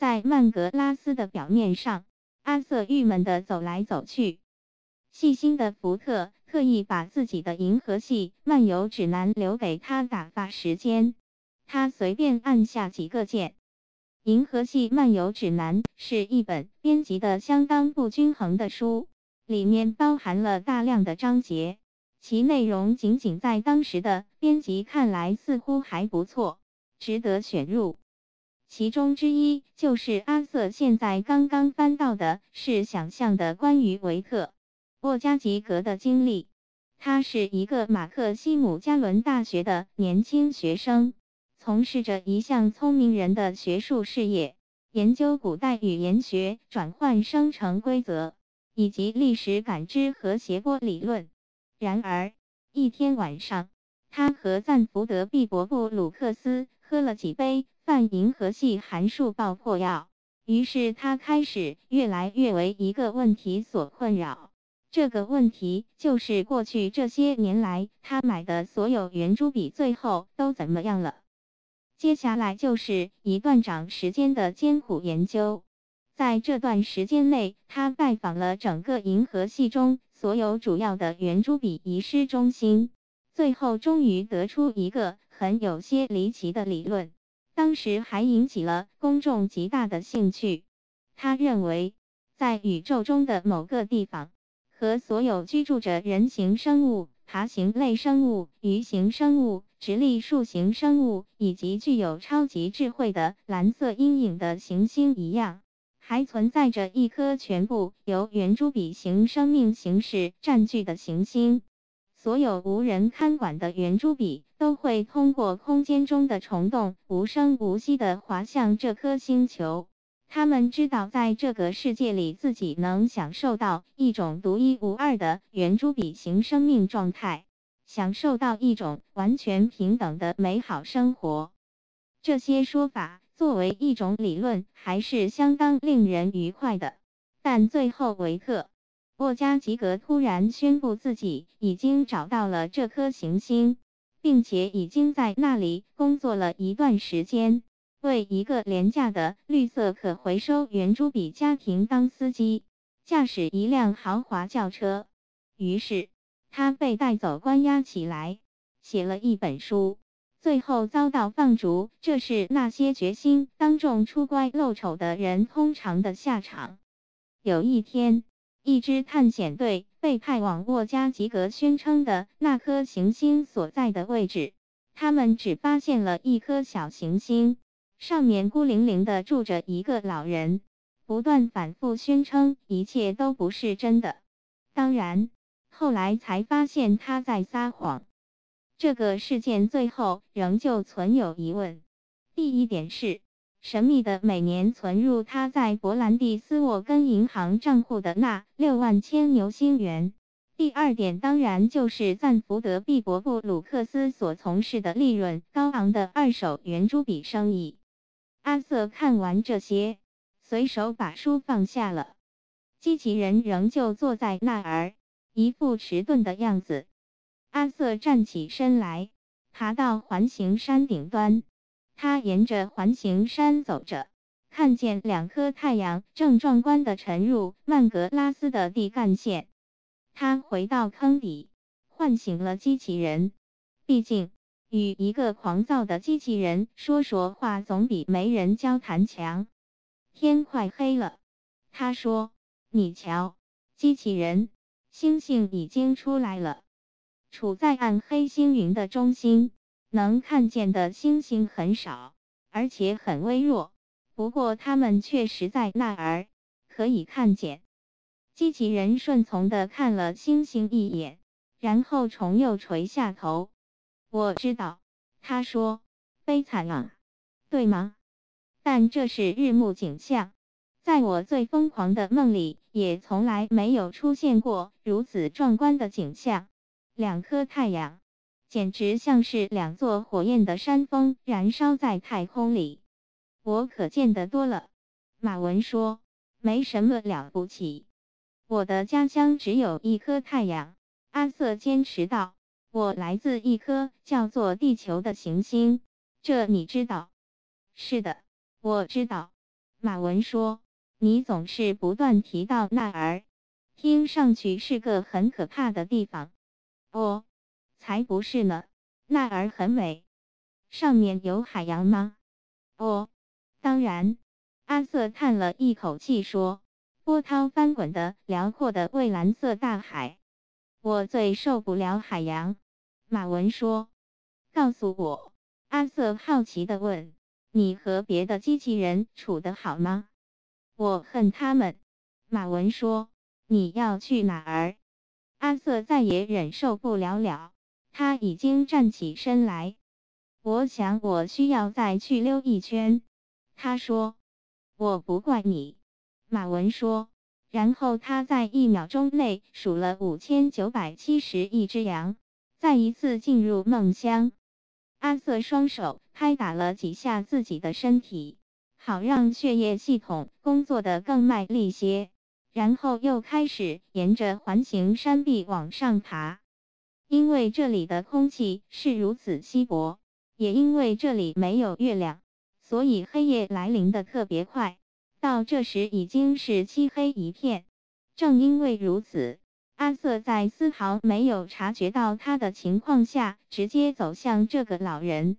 在曼格拉斯的表面上，阿瑟郁闷地走来走去。细心的福特特意把自己的银河系漫游指南留给他打发时间。他随便按下几个键。银河系漫游指南是一本编辑的相当不均衡的书，里面包含了大量的章节，其内容仅仅在当时的编辑看来似乎还不错，值得选入。其中之一就是阿瑟现在刚刚翻到的，是想象的关于维克。沃加吉格的经历，他是一个马克西姆加伦大学的年轻学生，从事着一项聪明人的学术事业，研究古代语言学转换生成规则以及历史感知和谐波理论。然而，一天晚上，他和赞福德·毕伯布鲁克斯喝了几杯泛银河系函数爆破药，于是他开始越来越为一个问题所困扰。这个问题就是过去这些年来他买的所有圆珠笔最后都怎么样了？接下来就是一段长时间的艰苦研究，在这段时间内，他拜访了整个银河系中所有主要的圆珠笔遗失中心，最后终于得出一个很有些离奇的理论，当时还引起了公众极大的兴趣。他认为，在宇宙中的某个地方。和所有居住着人形生物、爬行类生物、鱼形生物、直立树形生物以及具有超级智慧的蓝色阴影的行星一样，还存在着一颗全部由圆珠笔形生命形式占据的行星。所有无人看管的圆珠笔都会通过空间中的虫洞，无声无息地滑向这颗星球。他们知道，在这个世界里，自己能享受到一种独一无二的圆珠笔型生命状态，享受到一种完全平等的美好生活。这些说法作为一种理论还是相当令人愉快的。但最后，维特·沃加吉格突然宣布自己已经找到了这颗行星，并且已经在那里工作了一段时间。为一个廉价的绿色可回收圆珠笔家庭当司机，驾驶一辆豪华轿车。于是他被带走关押起来，写了一本书，最后遭到放逐。这是那些决心当众出乖露丑的人通常的下场。有一天，一支探险队被派往沃加吉格宣称的那颗行星所在的位置，他们只发现了一颗小行星。上面孤零零的住着一个老人，不断反复宣称一切都不是真的。当然，后来才发现他在撒谎。这个事件最后仍旧存有疑问。第一点是，神秘的每年存入他在伯兰蒂斯沃根银行账户的那六万千牛星元。第二点当然就是赞福德·毕伯布鲁克斯所从事的利润高昂的二手圆珠笔生意。阿瑟看完这些，随手把书放下了。机器人仍旧坐在那儿，一副迟钝的样子。阿瑟站起身来，爬到环形山顶端。他沿着环形山走着，看见两颗太阳正壮观地沉入曼格拉斯的地干线。他回到坑底，唤醒了机器人。毕竟。与一个狂躁的机器人说说话，总比没人交谈强。天快黑了，他说：“你瞧，机器人，星星已经出来了，处在暗黑星云的中心，能看见的星星很少，而且很微弱。不过它们确实在那儿，可以看见。”机器人顺从地看了星星一眼，然后重又垂下头。我知道，他说，悲惨啊，对吗？但这是日暮景象，在我最疯狂的梦里，也从来没有出现过如此壮观的景象。两颗太阳，简直像是两座火焰的山峰，燃烧在太空里。我可见得多了。马文说，没什么了不起。我的家乡只有一颗太阳。阿瑟坚持道。我来自一颗叫做地球的行星，这你知道？是的，我知道。马文说：“你总是不断提到那儿，听上去是个很可怕的地方。”哦，才不是呢，那儿很美。上面有海洋吗？哦，当然。阿瑟叹了一口气说：“波涛翻滚的辽阔的蔚蓝色大海，我最受不了海洋。”马文说：“告诉我。”阿瑟好奇地问：“你和别的机器人处得好吗？”我恨他们。马文说：“你要去哪儿？”阿瑟再也忍受不了了，他已经站起身来。我想我需要再去溜一圈。他说：“我不怪你。”马文说，然后他在一秒钟内数了五千九百七十亿只羊，再一次进入梦乡。阿瑟双手拍打了几下自己的身体，好让血液系统工作的更卖力些。然后又开始沿着环形山壁往上爬，因为这里的空气是如此稀薄，也因为这里没有月亮，所以黑夜来临的特别快。到这时已经是漆黑一片。正因为如此，阿瑟在丝毫没有察觉到他的情况下，直接走向这个老人。